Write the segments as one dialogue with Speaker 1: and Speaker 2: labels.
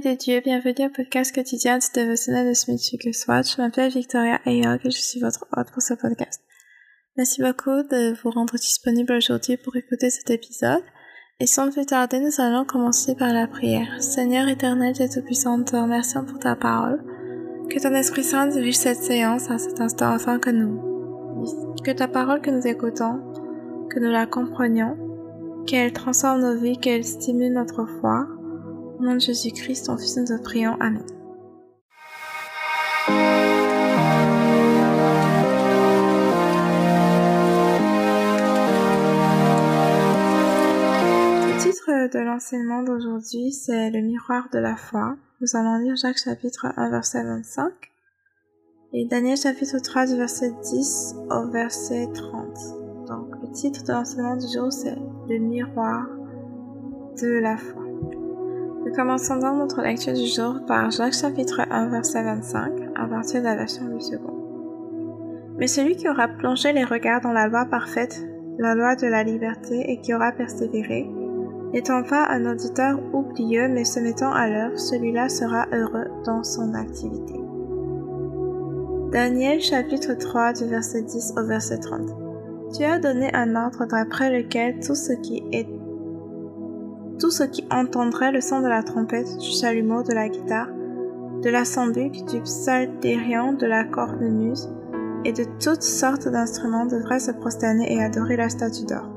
Speaker 1: bien-aimés des dieux, bienvenue au podcast quotidien du dévotionnel de Smith Swatch. Je m'appelle Victoria Ayog et je suis votre hôte pour ce podcast. Merci beaucoup de vous rendre disponible aujourd'hui pour écouter cet épisode. Et sans plus tarder, nous allons commencer par la prière. Seigneur éternel Dieu Tout-Puissant, te remercions pour ta parole. Que ton Esprit Saint dirige cette séance à cet instant afin que nous, que ta parole que nous écoutons, que nous la comprenions, qu'elle transforme nos vies, qu'elle stimule notre foi, nom de Jésus-Christ, ton Fils, nous te prions. Amen. Le titre de l'enseignement d'aujourd'hui, c'est Le miroir de la foi. Nous allons lire Jacques chapitre 1 verset 25 et Daniel chapitre 3 du verset 10 au verset 30. Donc le titre de l'enseignement du jour, c'est Le miroir de la foi. Commençons donc notre lecture du jour par Jacques chapitre 1 verset 25 à partir de la version 8 secondes. Mais celui qui aura plongé les regards dans la loi parfaite, la loi de la liberté et qui aura persévéré, n'étant pas un auditeur oublieux mais se mettant à l'œuvre, celui-là sera heureux dans son activité. Daniel chapitre 3 du verset 10 au verset 30. Tu as donné un ordre d'après lequel tout ce qui est tout ce qui entendrait le son de la trompette, du chalumeau, de la guitare, de la sambuc, du psalterion, de la cornemuse, et de toutes sortes d'instruments devrait se prosterner et adorer la statue d'or,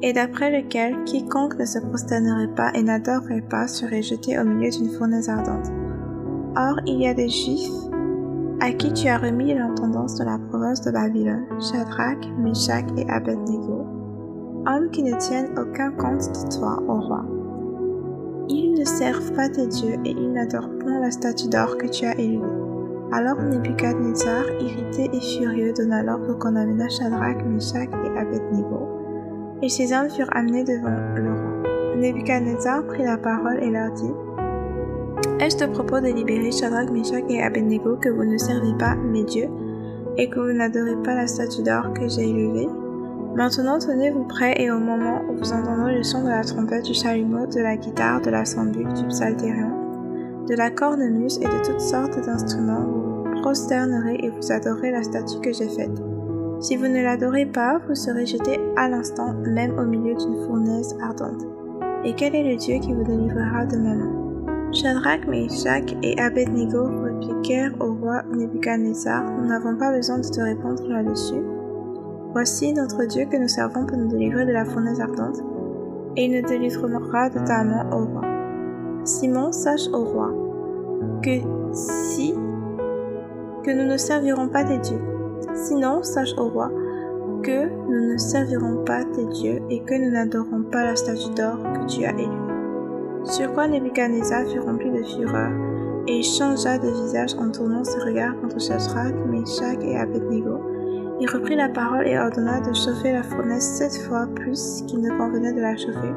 Speaker 1: et d'après lequel quiconque ne se prosternerait pas et n'adorerait pas serait jeté au milieu d'une fournaise ardente. Or, il y a des Juifs à qui tu as remis l'intendance de la province de Babylone, Shadrach, Meshach et Abednego, hommes qui ne tiennent aucun compte de toi, au roi. Ils ne servent pas tes dieux et ils n'adorent point la statue d'or que tu as élevée. Alors Nebuchadnezzar, irrité et furieux, donna l'ordre qu'on amena Shadrach, Meshach et Abednego, et ces hommes furent amenés devant le roi. Nebuchadnezzar prit la parole et leur dit Ai-je de propos de libérer Shadrach, Meshach et Abednego que vous ne servez pas mes dieux et que vous n'adorez pas la statue d'or que j'ai élevée? Maintenant tenez-vous prêts et au moment où vous entendrez le son de la trompette, du chalumeau, de la guitare, de la sambuc, du psalterion, de la cornemuse et de toutes sortes d'instruments, vous prosternerez et vous adorez la statue que j'ai faite. Si vous ne l'adorez pas, vous serez jeté à l'instant même au milieu d'une fournaise ardente. Et quel est le Dieu qui vous délivrera de ma main? Shadrach, Meshach et Abednego répliquèrent au roi Nebuchadnezzar, nous n'avons pas besoin de te répondre là-dessus. Voici notre Dieu que nous servons pour nous délivrer de la fournaise ardente, et il nous délivrera de ta main au roi. Simon, sache au roi que si que nous ne servirons pas tes dieux. Sinon, sache au roi que nous ne servirons pas tes dieux et que nous n'adorons pas la statue d'or que tu as élevée. Sur quoi Nebuchadnezzar fut rempli de fureur et changea de visage en tournant ses regards contre Shadrach, Meshach et Abednego il reprit la parole et ordonna de chauffer la fournaise sept fois plus qu'il ne convenait de la chauffer.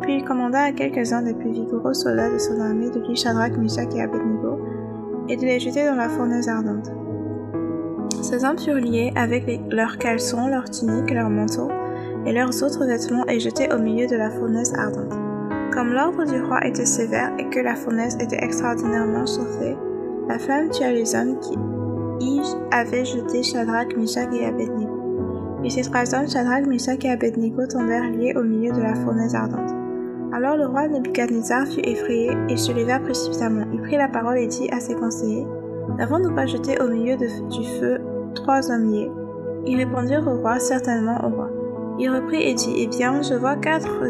Speaker 1: Puis il commanda à quelques-uns des plus vigoureux soldats de son armée de tuer Shadrach, Meshach et Abednego, et de les jeter dans la fournaise ardente. Ces hommes furent liés avec leurs caleçons, leurs tuniques, leurs manteaux et leurs autres vêtements et jetés au milieu de la fournaise ardente. Comme l'ordre du roi était sévère et que la fournaise était extraordinairement chauffée, la flamme tua les hommes qui Yves avait jeté Shadrach, Meshach et Abednego. Et ces trois hommes, Shadrach, Meshach et Abednego, tombèrent liés au milieu de la fournaise ardente. Alors le roi Nebuchadnezzar fut effrayé et se leva précipitamment. Il prit la parole et dit à ses conseillers N'avons-nous pas jeté au milieu du feu trois hommes liés? Ils répondirent au roi Certainement au roi. Il reprit et dit Eh bien, je vois quatre,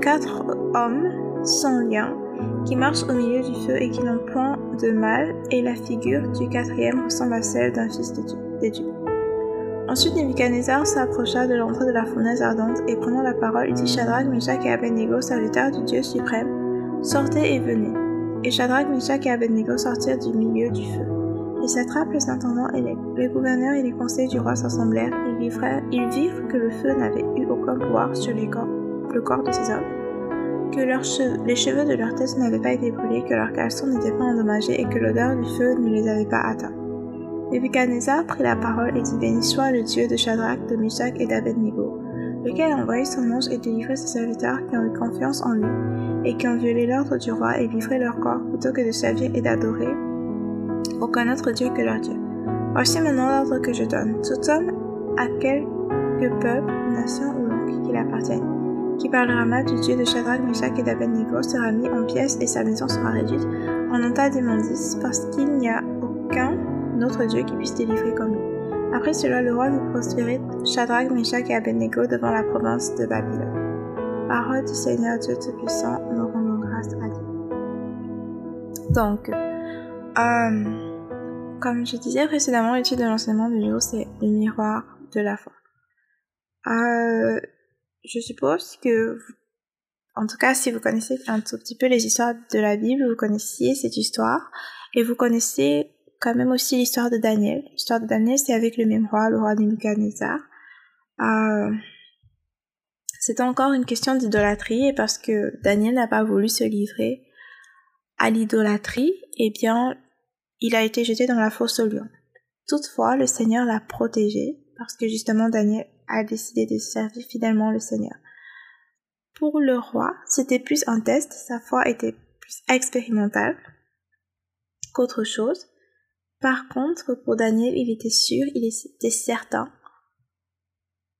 Speaker 1: quatre hommes sans lien qui marchent au milieu du feu et qui n'ont point de mal, et la figure du quatrième ressemble à celle d'un fils des dieux. Ensuite Nebuchadnezzar s'approcha de l'entrée de la fournaise ardente, et prenant la parole, dit Shadrach, Meshach et Abednego, serviteurs du Dieu suprême, sortez et venez. Et Shadrach, Meshach et Abednego sortirent du milieu du feu. Les satrapes, les intendants et les, gouverneurs et les conseils du roi s'assemblèrent, et ils virent que le feu n'avait eu aucun pouvoir sur les corps, le corps de ces hommes que les cheveux de leur tête n'avaient pas été brûlés, que leurs caleçons n'étaient pas endommagés et que l'odeur du feu ne les avait pas atteints. Nebuchadnezzar prit la parole et dit Béni soit le Dieu de Shadrach, de Meshach et d'Abednego, lequel a envoyé son ange et délivré ses serviteurs qui ont eu confiance en lui et qui ont violé l'ordre du roi et livré leur corps plutôt que de servir et d'adorer aucun autre Dieu que leur Dieu. Voici maintenant l'ordre que je donne. Tout homme à quelque peuple, nation ou langue qu'il appartienne, qui parlera mal du Dieu de Shadrach, Meshach et d'Abednego sera mis en pièces et sa maison sera réduite en un tas d'immondices parce qu'il n'y a aucun autre Dieu qui puisse délivrer comme lui. Après cela, le roi nous prospérait Shadrach, Meshach et Abednego devant la province de Babylone. Parole du Seigneur Dieu Tout-Puissant, nous rendons grâce à Dieu. Donc, euh, comme je disais précédemment, l'étude de l'enseignement du jour, c'est le miroir de la foi. Euh, je suppose que, en tout cas, si vous connaissez un tout petit peu les histoires de la Bible, vous connaissiez cette histoire et vous connaissez quand même aussi l'histoire de Daniel. L'histoire de Daniel, c'est avec le même roi, le roi Nebuchadnezzar. Euh, c'était encore une question d'idolâtrie et parce que Daniel n'a pas voulu se livrer à l'idolâtrie, eh bien, il a été jeté dans la fosse au lion. Toutefois, le Seigneur l'a protégé parce que justement Daniel a décidé de servir fidèlement le Seigneur. Pour le roi, c'était plus un test, sa foi était plus expérimentale qu'autre chose. Par contre, pour Daniel, il était sûr, il était certain.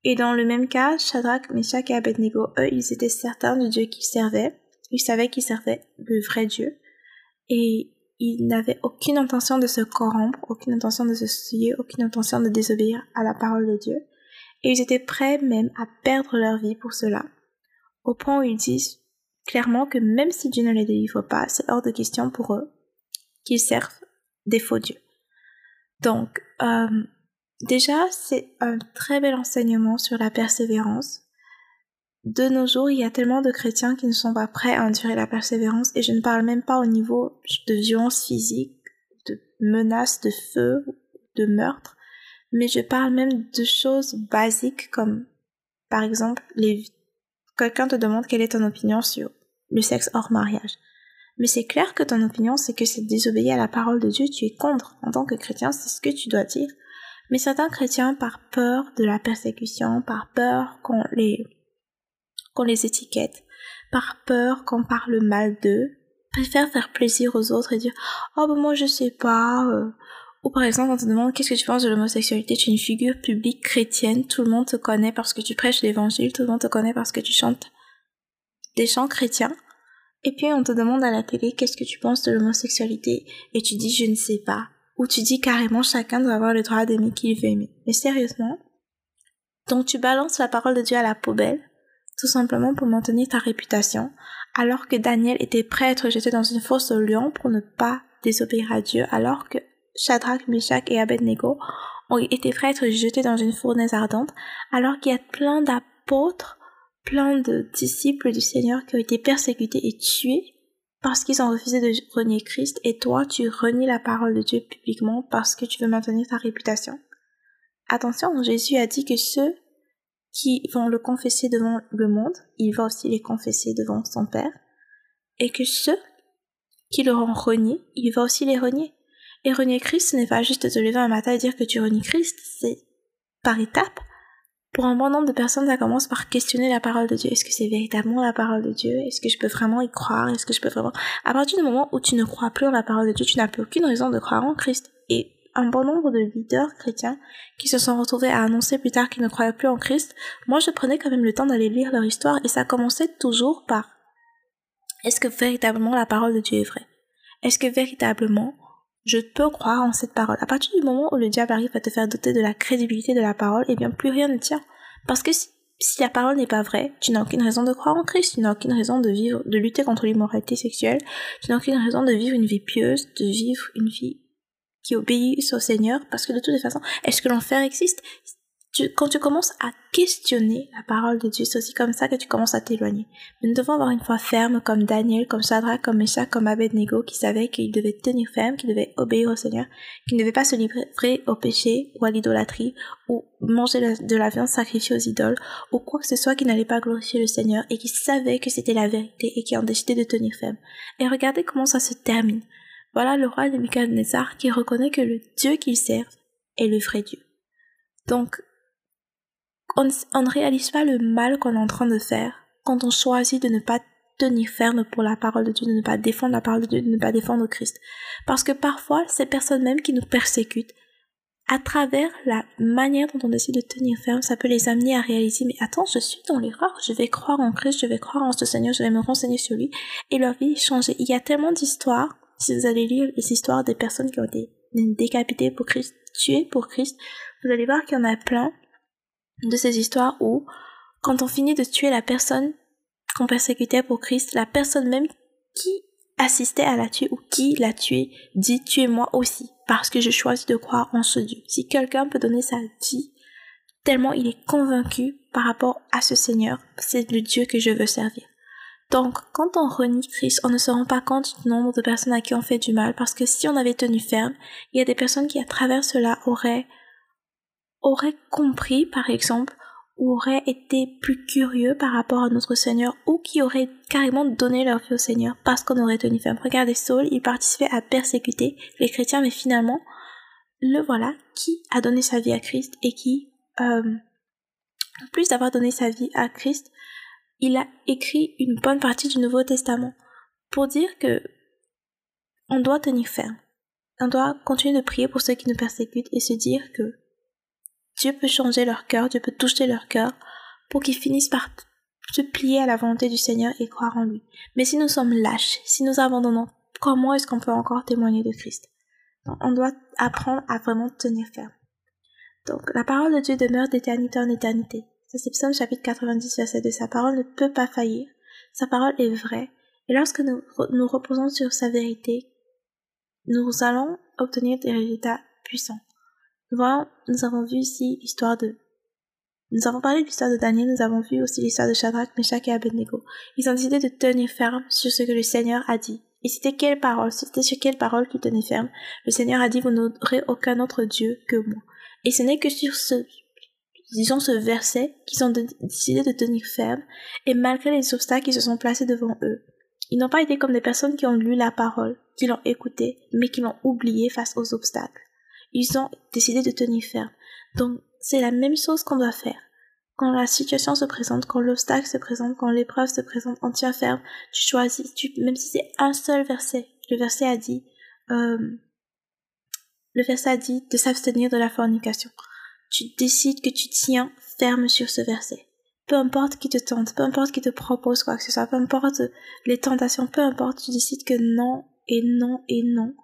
Speaker 1: Et dans le même cas, Shadrach, Meshach et Abednego, eux, ils étaient certains du Dieu qu'ils servaient. Ils savaient qu'ils servaient le vrai Dieu. Et ils n'avaient aucune intention de se corrompre, aucune intention de se souiller, aucune intention de désobéir à la parole de Dieu. Et ils étaient prêts même à perdre leur vie pour cela. Au point où ils disent clairement que même si Dieu ne les délivre pas, c'est hors de question pour eux qu'ils servent des faux dieux. Donc, euh, déjà, c'est un très bel enseignement sur la persévérance. De nos jours, il y a tellement de chrétiens qui ne sont pas prêts à endurer la persévérance, et je ne parle même pas au niveau de violence physique, de menaces de feu, de meurtre, mais je parle même de choses basiques comme, par exemple, les... quelqu'un te demande quelle est ton opinion sur le sexe hors mariage. Mais c'est clair que ton opinion, c'est que c'est désobéir à la parole de Dieu, tu es contre. En tant que chrétien, c'est ce que tu dois dire. Mais certains chrétiens, par peur de la persécution, par peur qu'on les, qu'on les étiquette, par peur qu'on parle mal d'eux, préfèrent faire plaisir aux autres et dire, oh ben moi je sais pas, euh. Ou par exemple, on te demande qu'est-ce que tu penses de l'homosexualité, tu es une figure publique chrétienne, tout le monde te connaît parce que tu prêches l'évangile, tout le monde te connaît parce que tu chantes des chants chrétiens. Et puis on te demande à la télé qu'est-ce que tu penses de l'homosexualité? Et tu dis je ne sais pas. Ou tu dis carrément chacun doit avoir le droit d'aimer qui veut aimer. Mais sérieusement Donc tu balances la parole de Dieu à la poubelle, tout simplement pour maintenir ta réputation, alors que Daniel était prêt à être jeté dans une fosse au lion pour ne pas désobéir à Dieu, alors que Shadrach, Meshach et Abednego ont été prêts à être jetés dans une fournaise ardente, alors qu'il y a plein d'apôtres plein de disciples du Seigneur qui ont été persécutés et tués parce qu'ils ont refusé de renier Christ et toi tu renies la parole de Dieu publiquement parce que tu veux maintenir ta réputation. Attention, Jésus a dit que ceux qui vont le confesser devant le monde, il va aussi les confesser devant son Père et que ceux qui l'auront renié, il va aussi les renier. Et renier Christ, ce n'est pas juste te lever un matin et dire que tu renies Christ, c'est par étapes pour un bon nombre de personnes, ça commence par questionner la parole de Dieu. Est-ce que c'est véritablement la parole de Dieu? Est-ce que je peux vraiment y croire? Est-ce que je peux vraiment... À partir du moment où tu ne crois plus en la parole de Dieu, tu n'as plus aucune raison de croire en Christ. Et un bon nombre de leaders chrétiens qui se sont retrouvés à annoncer plus tard qu'ils ne croyaient plus en Christ, moi je prenais quand même le temps d'aller lire leur histoire et ça commençait toujours par est-ce que véritablement la parole de Dieu est vraie? Est-ce que véritablement je peux croire en cette parole. À partir du moment où le diable arrive à te faire douter de la crédibilité de la parole, eh bien plus rien ne tient. Parce que si, la parole n'est pas vraie, tu n'as aucune raison de croire en Christ, tu n'as aucune raison de vivre, de lutter contre l'immoralité sexuelle, tu n'as aucune raison de vivre une vie pieuse, de vivre une vie qui obéit au Seigneur, parce que de toute façon, est-ce que l'enfer existe? Quand tu commences à questionner la parole de Dieu, c'est aussi comme ça que tu commences à t'éloigner. nous devons avoir une foi ferme comme Daniel, comme Shadrach, comme Meshach, comme Abednego, qui savaient qu'ils devaient tenir ferme, qu'ils devaient obéir au Seigneur, qu'ils ne devaient pas se livrer au péché ou à l'idolâtrie, ou manger de la viande sacrifiée aux idoles, ou quoi que ce soit qui n'allait pas glorifier le Seigneur, et qui savaient que c'était la vérité et qui ont décidé de tenir ferme. Et regardez comment ça se termine. Voilà le roi de Nebuchadnezzar qui reconnaît que le Dieu qu'il sert est le vrai Dieu. Donc, on, ne réalise pas le mal qu'on est en train de faire quand on choisit de ne pas tenir ferme pour la parole de Dieu, de ne pas défendre la parole de Dieu, de ne pas défendre Christ. Parce que parfois, ces personnes même qui nous persécutent, à travers la manière dont on décide de tenir ferme, ça peut les amener à réaliser, mais attends, je suis dans l'erreur, je vais croire en Christ, je vais croire en ce Seigneur, je vais me renseigner sur lui, et leur vie changer. Il y a tellement d'histoires, si vous allez lire les histoires des personnes qui ont été décapitées pour Christ, tuées pour Christ, vous allez voir qu'il y en a plein de ces histoires où, quand on finit de tuer la personne qu'on persécutait pour Christ, la personne même qui assistait à la tuer ou qui l'a tué dit tuez-moi aussi parce que je choisis de croire en ce Dieu. Si quelqu'un peut donner sa vie tellement il est convaincu par rapport à ce Seigneur, c'est le Dieu que je veux servir. Donc, quand on renie Christ, on ne se rend pas compte du nombre de personnes à qui on fait du mal, parce que si on avait tenu ferme, il y a des personnes qui, à travers cela, auraient, auraient compris, par exemple, ou auraient été plus curieux par rapport à notre Seigneur, ou qui auraient carrément donné leur vie au Seigneur parce qu'on aurait tenu ferme. Regardez Saul, il participait à persécuter les chrétiens, mais finalement, le voilà qui a donné sa vie à Christ et qui, euh, en plus d'avoir donné sa vie à Christ, il a écrit une bonne partie du Nouveau Testament pour dire que on doit tenir ferme. On doit continuer de prier pour ceux qui nous persécutent et se dire que Dieu peut changer leur cœur, Dieu peut toucher leur cœur pour qu'ils finissent par se plier à la volonté du Seigneur et croire en lui. Mais si nous sommes lâches, si nous abandonnons, comment est-ce qu'on peut encore témoigner de Christ? On doit apprendre à vraiment tenir ferme. Donc, la parole de Dieu demeure d'éternité en éternité. C'est Psaume chapitre 90, verset 2. Sa parole ne peut pas faillir. Sa parole est vraie. Et lorsque nous nous reposons sur sa vérité, nous allons obtenir des résultats puissants. Nous avons vu ici l'histoire de... Nous avons parlé de l'histoire de Daniel, nous avons vu aussi l'histoire de Shadrach, Meshach et Abednego. Ils ont décidé de tenir ferme sur ce que le Seigneur a dit. Et c'était quelle parole C'était sur quelle parole qu'ils tenaient ferme? Le Seigneur a dit, vous n'aurez aucun autre Dieu que moi. Et ce n'est que sur ce disons ce verset, qu'ils ont décidé de tenir ferme, et malgré les obstacles qui se sont placés devant eux. Ils n'ont pas été comme des personnes qui ont lu la parole, qui l'ont écoutée, mais qui l'ont oubliée face aux obstacles. Ils ont décidé de tenir ferme. Donc, c'est la même chose qu'on doit faire. Quand la situation se présente, quand l'obstacle se présente, quand l'épreuve se présente, on tient ferme, tu choisis, tu, même si c'est un seul verset. Le verset a dit, euh, le verset a dit de s'abstenir de la fornication tu décides que tu tiens ferme sur ce verset. Peu importe qui te tente, peu importe qui te propose quoi que ce soit, peu importe les tentations, peu importe, tu décides que non et non et non.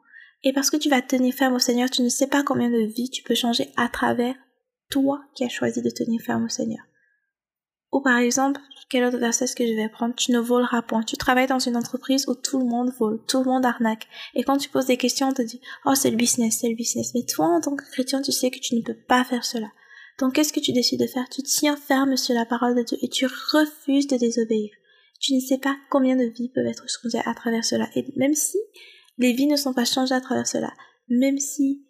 Speaker 1: Et parce que tu vas tenir ferme au Seigneur, tu ne sais pas combien de vies tu peux changer à travers toi qui as choisi de tenir ferme au Seigneur. Ou par exemple, quel autre verset est-ce que je vais prendre? Tu ne voleras point. Tu travailles dans une entreprise où tout le monde vole, tout le monde arnaque. Et quand tu poses des questions, on te dit, oh c'est le business, c'est le business. Mais toi, en tant que chrétien, tu sais que tu ne peux pas faire cela. Donc qu'est-ce que tu décides de faire? Tu tiens ferme sur la parole de Dieu et tu refuses de désobéir. Tu ne sais pas combien de vies peuvent être changées à travers cela. Et même si les vies ne sont pas changées à travers cela, même si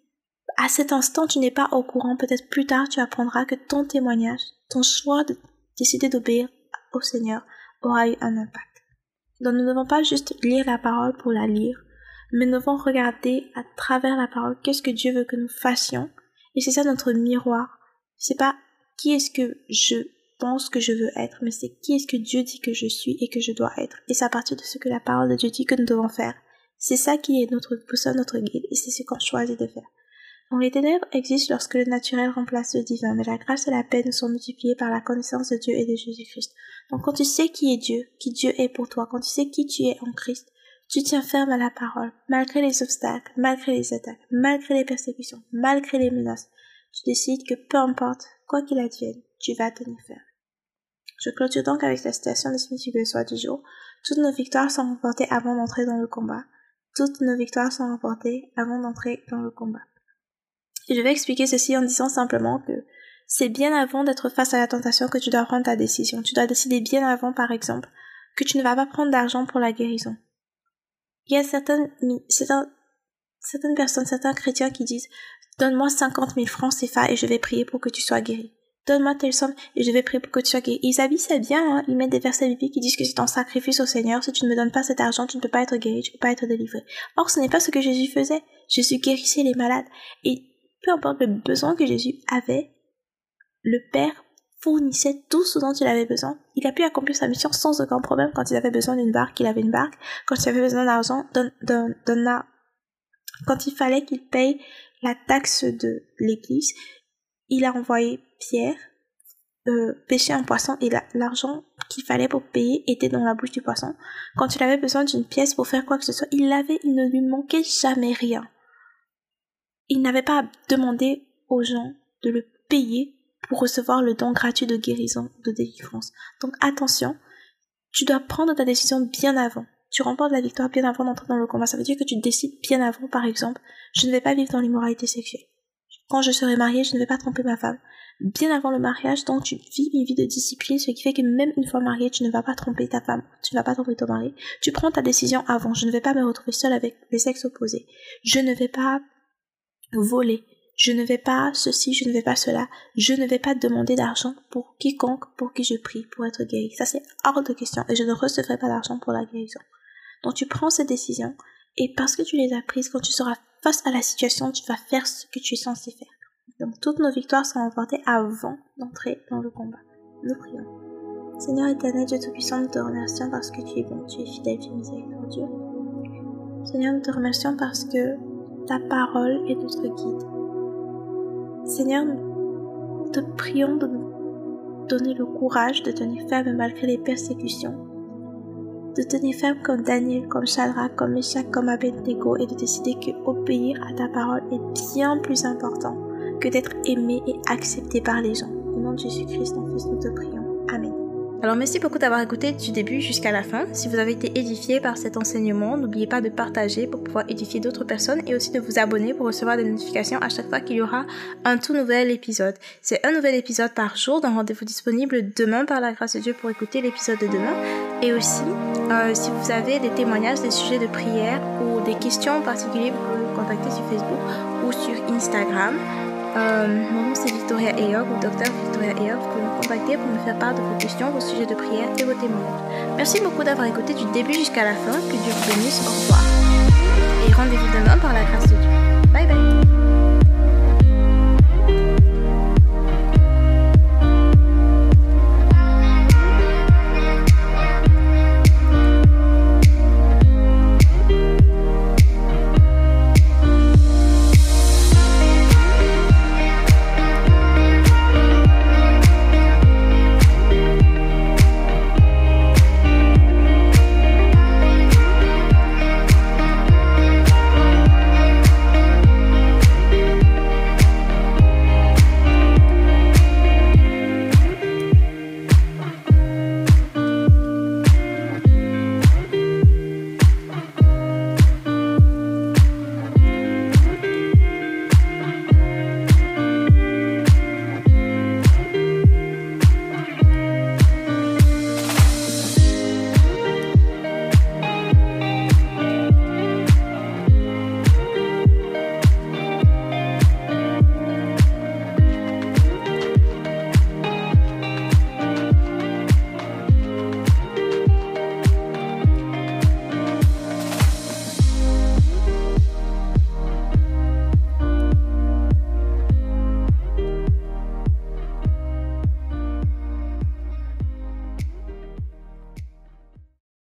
Speaker 1: à cet instant tu n'es pas au courant, peut-être plus tard tu apprendras que ton témoignage, ton choix de décider d'obéir au Seigneur aura eu un impact. Donc nous ne devons pas juste lire la parole pour la lire, mais nous devons regarder à travers la parole qu'est-ce que Dieu veut que nous fassions. Et c'est ça notre miroir. C'est pas qui est-ce que je pense que je veux être, mais c'est qui est-ce que Dieu dit que je suis et que je dois être. Et c'est à partir de ce que la parole de Dieu dit que nous devons faire. C'est ça qui est notre boussole, notre guide, et c'est ce qu'on choisit de faire. Donc les ténèbres existent lorsque le naturel remplace le divin, mais la grâce et la nous sont multipliées par la connaissance de Dieu et de Jésus-Christ. Donc quand tu sais qui est Dieu, qui Dieu est pour toi, quand tu sais qui tu es en Christ, tu tiens ferme à la parole, malgré les obstacles, malgré les attaques, malgré les persécutions, malgré les menaces. Tu décides que peu importe, quoi qu'il advienne, tu vas tenir ferme. Je clôture donc avec la citation de Smith Wigglesworth du jour. Toutes nos victoires sont remportées avant d'entrer dans le combat. Toutes nos victoires sont remportées avant d'entrer dans le combat. Je vais expliquer ceci en disant simplement que c'est bien avant d'être face à la tentation que tu dois prendre ta décision. Tu dois décider bien avant, par exemple, que tu ne vas pas prendre d'argent pour la guérison. Il y a certaines, certaines personnes, certains chrétiens qui disent Donne-moi 50 000 francs CFA et je vais prier pour que tu sois guéri. Donne-moi telle somme et je vais prier pour que tu sois guéri. Ils habillent ça bien, hein. ils mettent des versets bibliques qui disent que c'est ton sacrifice au Seigneur. Si tu ne me donnes pas cet argent, tu ne peux pas être guéri, tu ne peux pas être délivré. Or, ce n'est pas ce que Jésus faisait. Jésus guérissait les malades. Et peu importe le besoin que Jésus avait, le Père fournissait tout ce dont il avait besoin. Il a pu accomplir sa mission sans aucun problème. Quand il avait besoin d'une barque, il avait une barque. Quand il avait besoin d'argent, quand il fallait qu'il paye la taxe de l'église, il a envoyé Pierre euh, pêcher un poisson et l'argent qu'il fallait pour payer était dans la bouche du poisson. Quand il avait besoin d'une pièce pour faire quoi que ce soit, il l'avait, il ne lui manquait jamais rien. Il n'avait pas à demander aux gens de le payer pour recevoir le don gratuit de guérison, de délivrance. Donc attention, tu dois prendre ta décision bien avant. Tu remportes la victoire bien avant d'entrer dans le combat. Ça veut dire que tu décides bien avant, par exemple, je ne vais pas vivre dans l'immoralité sexuelle. Quand je serai mariée, je ne vais pas tromper ma femme. Bien avant le mariage, donc tu vis une vie de discipline, ce qui fait que même une fois mariée, tu ne vas pas tromper ta femme, tu ne vas pas tromper ton mari. Tu prends ta décision avant. Je ne vais pas me retrouver seule avec les sexes opposés. Je ne vais pas voler je ne vais pas ceci, je ne vais pas cela, je ne vais pas demander d'argent pour quiconque pour qui je prie pour être guéri. Ça c'est hors de question et je ne recevrai pas d'argent pour la guérison. Donc tu prends ces décisions et parce que tu les as prises, quand tu seras face à la situation, tu vas faire ce que tu es censé faire. Donc toutes nos victoires sont remportées avant d'entrer dans le combat. Nous prions. Seigneur éternel, Dieu Tout-Puissant, nous te remercions parce que tu es bon, tu es fidèle, tu es miséricordieux. Seigneur, nous te remercions parce que ta parole est notre guide. Seigneur, nous te prions de nous donner le courage de tenir ferme malgré les persécutions, de tenir ferme comme Daniel, comme Shadrach, comme Meshach, comme Abednego et de décider que obéir à ta parole est bien plus important que d'être aimé et accepté par les gens. Au nom de Jésus-Christ, ton Fils, nous te prions. Amen.
Speaker 2: Alors merci beaucoup d'avoir écouté du début jusqu'à la fin. Si vous avez été édifié par cet enseignement, n'oubliez pas de partager pour pouvoir édifier d'autres personnes et aussi de vous abonner pour recevoir des notifications à chaque fois qu'il y aura un tout nouvel épisode. C'est un nouvel épisode par jour d'un rendez-vous disponible demain par la grâce de Dieu pour écouter l'épisode de demain. Et aussi, euh, si vous avez des témoignages, des sujets de prière ou des questions particulières, vous pouvez me contacter sur Facebook ou sur Instagram. Euh, mon nom c'est Victoria Eyog ou Docteur Victoria Eyog. Vous pouvez me contacter pour me faire part de vos questions, vos sujets de prière et vos témoignages. Merci beaucoup d'avoir écouté du début jusqu'à la fin. Que Dieu vous bénisse. Au revoir. Et rendez-vous demain par la grâce de Dieu. Bye bye.